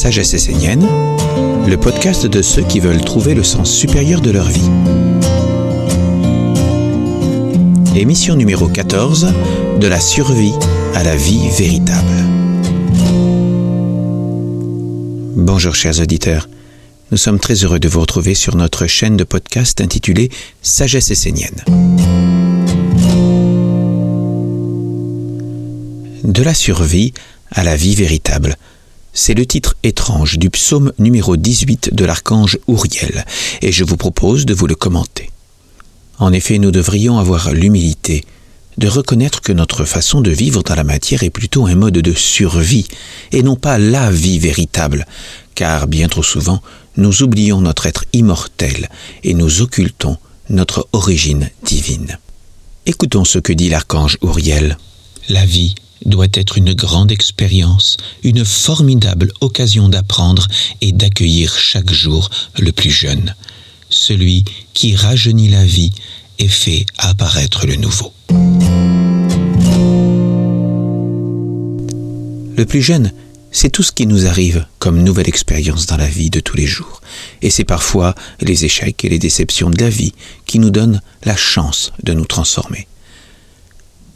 Sagesse essénienne, le podcast de ceux qui veulent trouver le sens supérieur de leur vie. Émission numéro 14, de la survie à la vie véritable. Bonjour chers auditeurs, nous sommes très heureux de vous retrouver sur notre chaîne de podcast intitulée Sagesse essénienne. De la survie à la vie véritable. C'est le titre étrange du psaume numéro 18 de l'archange Ouriel, et je vous propose de vous le commenter. En effet, nous devrions avoir l'humilité de reconnaître que notre façon de vivre dans la matière est plutôt un mode de survie, et non pas la vie véritable, car bien trop souvent, nous oublions notre être immortel et nous occultons notre origine divine. Écoutons ce que dit l'archange Ouriel. La vie doit être une grande expérience, une formidable occasion d'apprendre et d'accueillir chaque jour le plus jeune, celui qui rajeunit la vie et fait apparaître le nouveau. Le plus jeune, c'est tout ce qui nous arrive comme nouvelle expérience dans la vie de tous les jours. Et c'est parfois les échecs et les déceptions de la vie qui nous donnent la chance de nous transformer.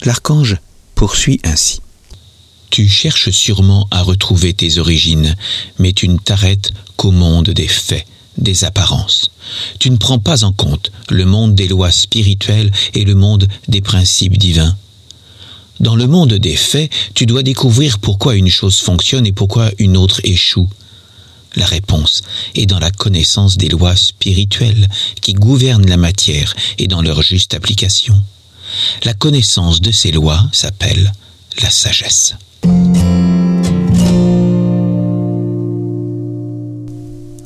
L'archange poursuit ainsi. Tu cherches sûrement à retrouver tes origines, mais tu ne t'arrêtes qu'au monde des faits, des apparences. Tu ne prends pas en compte le monde des lois spirituelles et le monde des principes divins. Dans le monde des faits, tu dois découvrir pourquoi une chose fonctionne et pourquoi une autre échoue. La réponse est dans la connaissance des lois spirituelles qui gouvernent la matière et dans leur juste application. La connaissance de ces lois s'appelle la sagesse.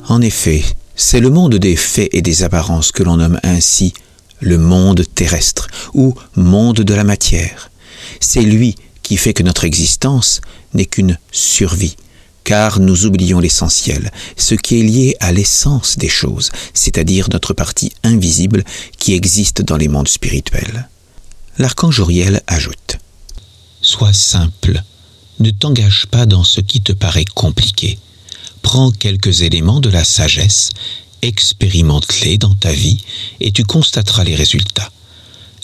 En effet, c'est le monde des faits et des apparences que l'on nomme ainsi le monde terrestre ou monde de la matière. C'est lui qui fait que notre existence n'est qu'une survie, car nous oublions l'essentiel, ce qui est lié à l'essence des choses, c'est-à-dire notre partie invisible qui existe dans les mondes spirituels. L'archange Uriel ajoute Sois simple, ne t'engage pas dans ce qui te paraît compliqué. Prends quelques éléments de la sagesse, expérimente-les dans ta vie et tu constateras les résultats.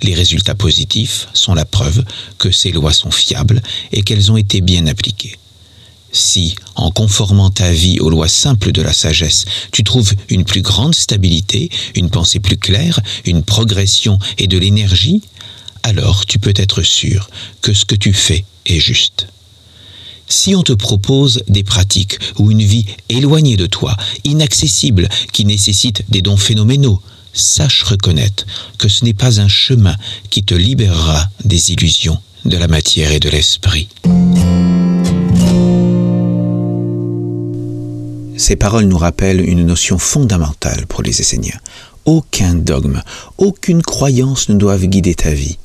Les résultats positifs sont la preuve que ces lois sont fiables et qu'elles ont été bien appliquées. Si, en conformant ta vie aux lois simples de la sagesse, tu trouves une plus grande stabilité, une pensée plus claire, une progression et de l'énergie, alors tu peux être sûr que ce que tu fais est juste. Si on te propose des pratiques ou une vie éloignée de toi, inaccessible, qui nécessite des dons phénoménaux, sache reconnaître que ce n'est pas un chemin qui te libérera des illusions de la matière et de l'esprit. Ces paroles nous rappellent une notion fondamentale pour les Esséniens. Aucun dogme, aucune croyance ne doivent guider ta vie.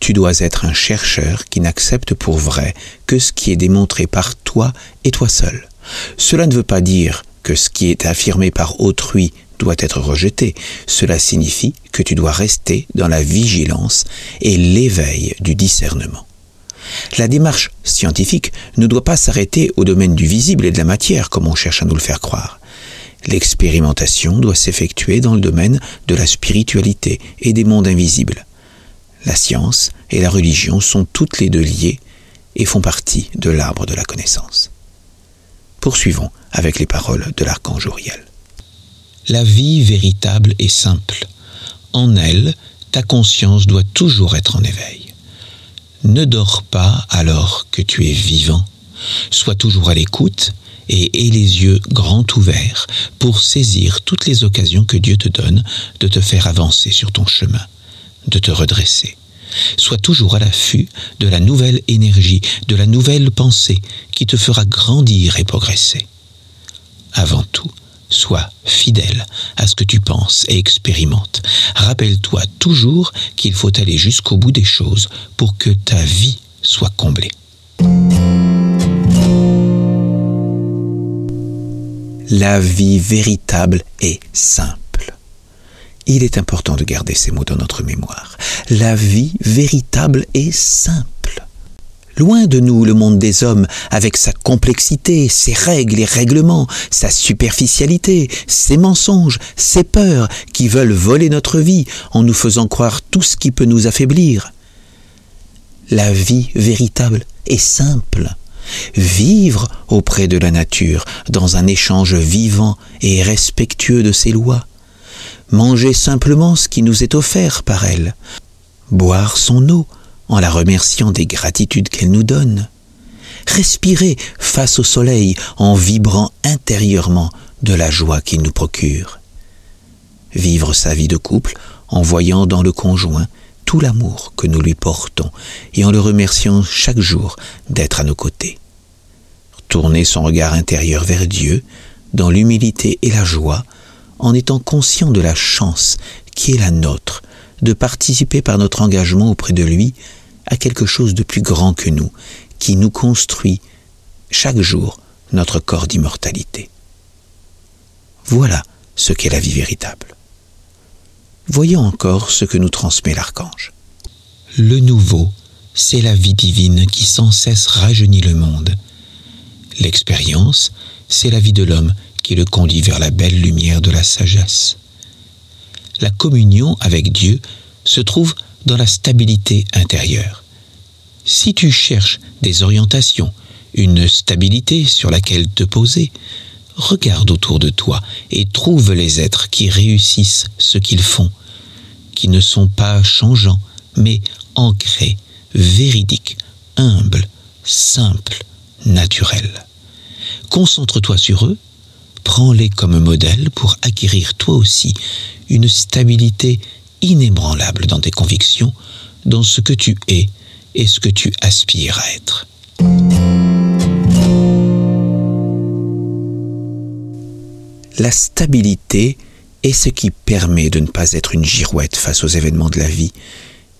Tu dois être un chercheur qui n'accepte pour vrai que ce qui est démontré par toi et toi seul. Cela ne veut pas dire que ce qui est affirmé par autrui doit être rejeté. Cela signifie que tu dois rester dans la vigilance et l'éveil du discernement. La démarche scientifique ne doit pas s'arrêter au domaine du visible et de la matière comme on cherche à nous le faire croire. L'expérimentation doit s'effectuer dans le domaine de la spiritualité et des mondes invisibles. La science et la religion sont toutes les deux liées et font partie de l'arbre de la connaissance. Poursuivons avec les paroles de l'archange Uriel. La vie véritable est simple. En elle, ta conscience doit toujours être en éveil. Ne dors pas alors que tu es vivant. Sois toujours à l'écoute et aie les yeux grands ouverts pour saisir toutes les occasions que Dieu te donne de te faire avancer sur ton chemin de te redresser. Sois toujours à l'affût de la nouvelle énergie, de la nouvelle pensée qui te fera grandir et progresser. Avant tout, sois fidèle à ce que tu penses et expérimentes. Rappelle-toi toujours qu'il faut aller jusqu'au bout des choses pour que ta vie soit comblée. La vie véritable est simple. Il est important de garder ces mots dans notre mémoire. La vie véritable est simple. Loin de nous le monde des hommes, avec sa complexité, ses règles et règlements, sa superficialité, ses mensonges, ses peurs, qui veulent voler notre vie en nous faisant croire tout ce qui peut nous affaiblir. La vie véritable est simple. Vivre auprès de la nature, dans un échange vivant et respectueux de ses lois. Manger simplement ce qui nous est offert par elle. Boire son eau, en la remerciant des gratitudes qu'elle nous donne. Respirer face au soleil en vibrant intérieurement de la joie qu'il nous procure. Vivre sa vie de couple en voyant dans le conjoint tout l'amour que nous lui portons et en le remerciant chaque jour d'être à nos côtés. Tourner son regard intérieur vers Dieu dans l'humilité et la joie en étant conscient de la chance qui est la nôtre de participer par notre engagement auprès de lui à quelque chose de plus grand que nous, qui nous construit chaque jour notre corps d'immortalité. Voilà ce qu'est la vie véritable. Voyons encore ce que nous transmet l'archange. Le nouveau, c'est la vie divine qui sans cesse rajeunit le monde. L'expérience, c'est la vie de l'homme qui le conduit vers la belle lumière de la sagesse. La communion avec Dieu se trouve dans la stabilité intérieure. Si tu cherches des orientations, une stabilité sur laquelle te poser, regarde autour de toi et trouve les êtres qui réussissent ce qu'ils font, qui ne sont pas changeants, mais ancrés, véridiques, humbles, simples, naturels. Concentre-toi sur eux, prends-les comme modèle pour acquérir toi aussi une stabilité inébranlable dans tes convictions, dans ce que tu es et ce que tu aspires à être. La stabilité est ce qui permet de ne pas être une girouette face aux événements de la vie.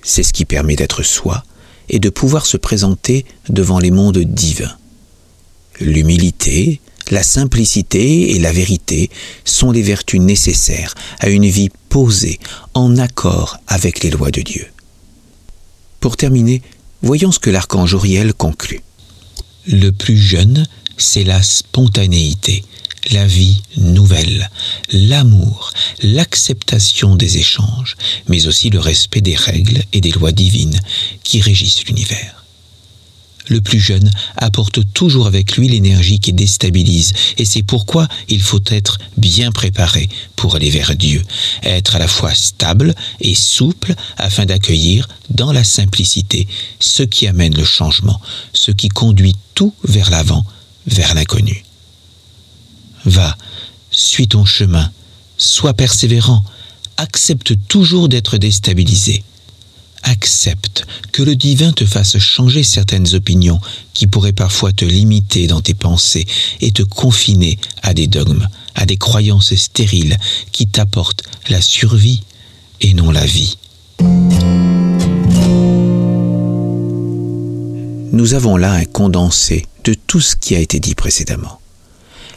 C'est ce qui permet d'être soi et de pouvoir se présenter devant les mondes divins. L'humilité, la simplicité et la vérité sont les vertus nécessaires à une vie posée en accord avec les lois de Dieu. Pour terminer, voyons ce que l'archange Uriel conclut. Le plus jeune, c'est la spontanéité, la vie nouvelle, l'amour, l'acceptation des échanges, mais aussi le respect des règles et des lois divines qui régissent l'univers le plus jeune apporte toujours avec lui l'énergie qui déstabilise, et c'est pourquoi il faut être bien préparé pour aller vers Dieu, être à la fois stable et souple afin d'accueillir dans la simplicité ce qui amène le changement, ce qui conduit tout vers l'avant, vers l'inconnu. Va, suis ton chemin, sois persévérant, accepte toujours d'être déstabilisé accepte que le divin te fasse changer certaines opinions qui pourraient parfois te limiter dans tes pensées et te confiner à des dogmes, à des croyances stériles qui t'apportent la survie et non la vie. Nous avons là un condensé de tout ce qui a été dit précédemment.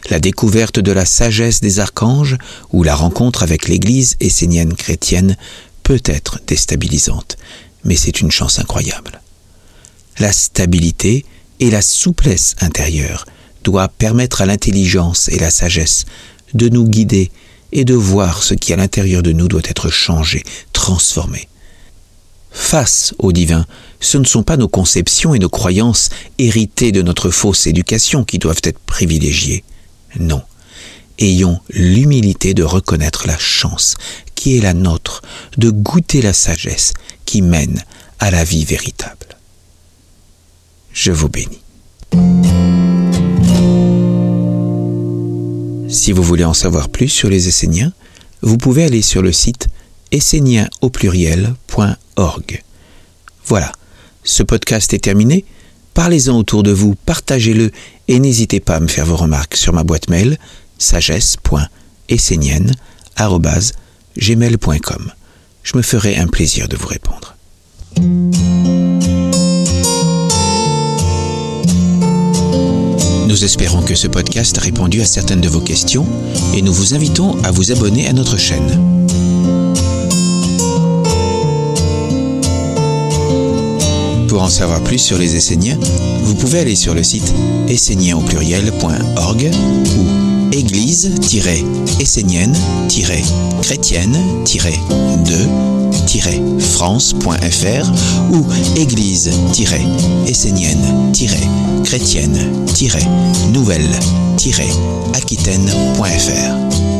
La découverte de la sagesse des archanges ou la rencontre avec l'Église essénienne chrétienne peut être déstabilisante, mais c'est une chance incroyable. La stabilité et la souplesse intérieure doivent permettre à l'intelligence et la sagesse de nous guider et de voir ce qui à l'intérieur de nous doit être changé, transformé. Face au divin, ce ne sont pas nos conceptions et nos croyances héritées de notre fausse éducation qui doivent être privilégiées. Non. Ayons l'humilité de reconnaître la chance qui est la nôtre, de goûter la sagesse qui mène à la vie véritable. Je vous bénis. Si vous voulez en savoir plus sur les Esséniens, vous pouvez aller sur le site essénien au pluriel.org. Voilà, ce podcast est terminé. Parlez-en autour de vous, partagez-le et n'hésitez pas à me faire vos remarques sur ma boîte mail sagesse.essénienne.com gmail.com. Je me ferai un plaisir de vous répondre. Nous espérons que ce podcast a répondu à certaines de vos questions et nous vous invitons à vous abonner à notre chaîne. Pour en savoir plus sur les Esséniens, vous pouvez aller sur le site essénien au pluriel.org ou église-essénienne-chrétienne-de-france.fr ou église-essénienne-chrétienne-nouvelle-aquitaine.fr.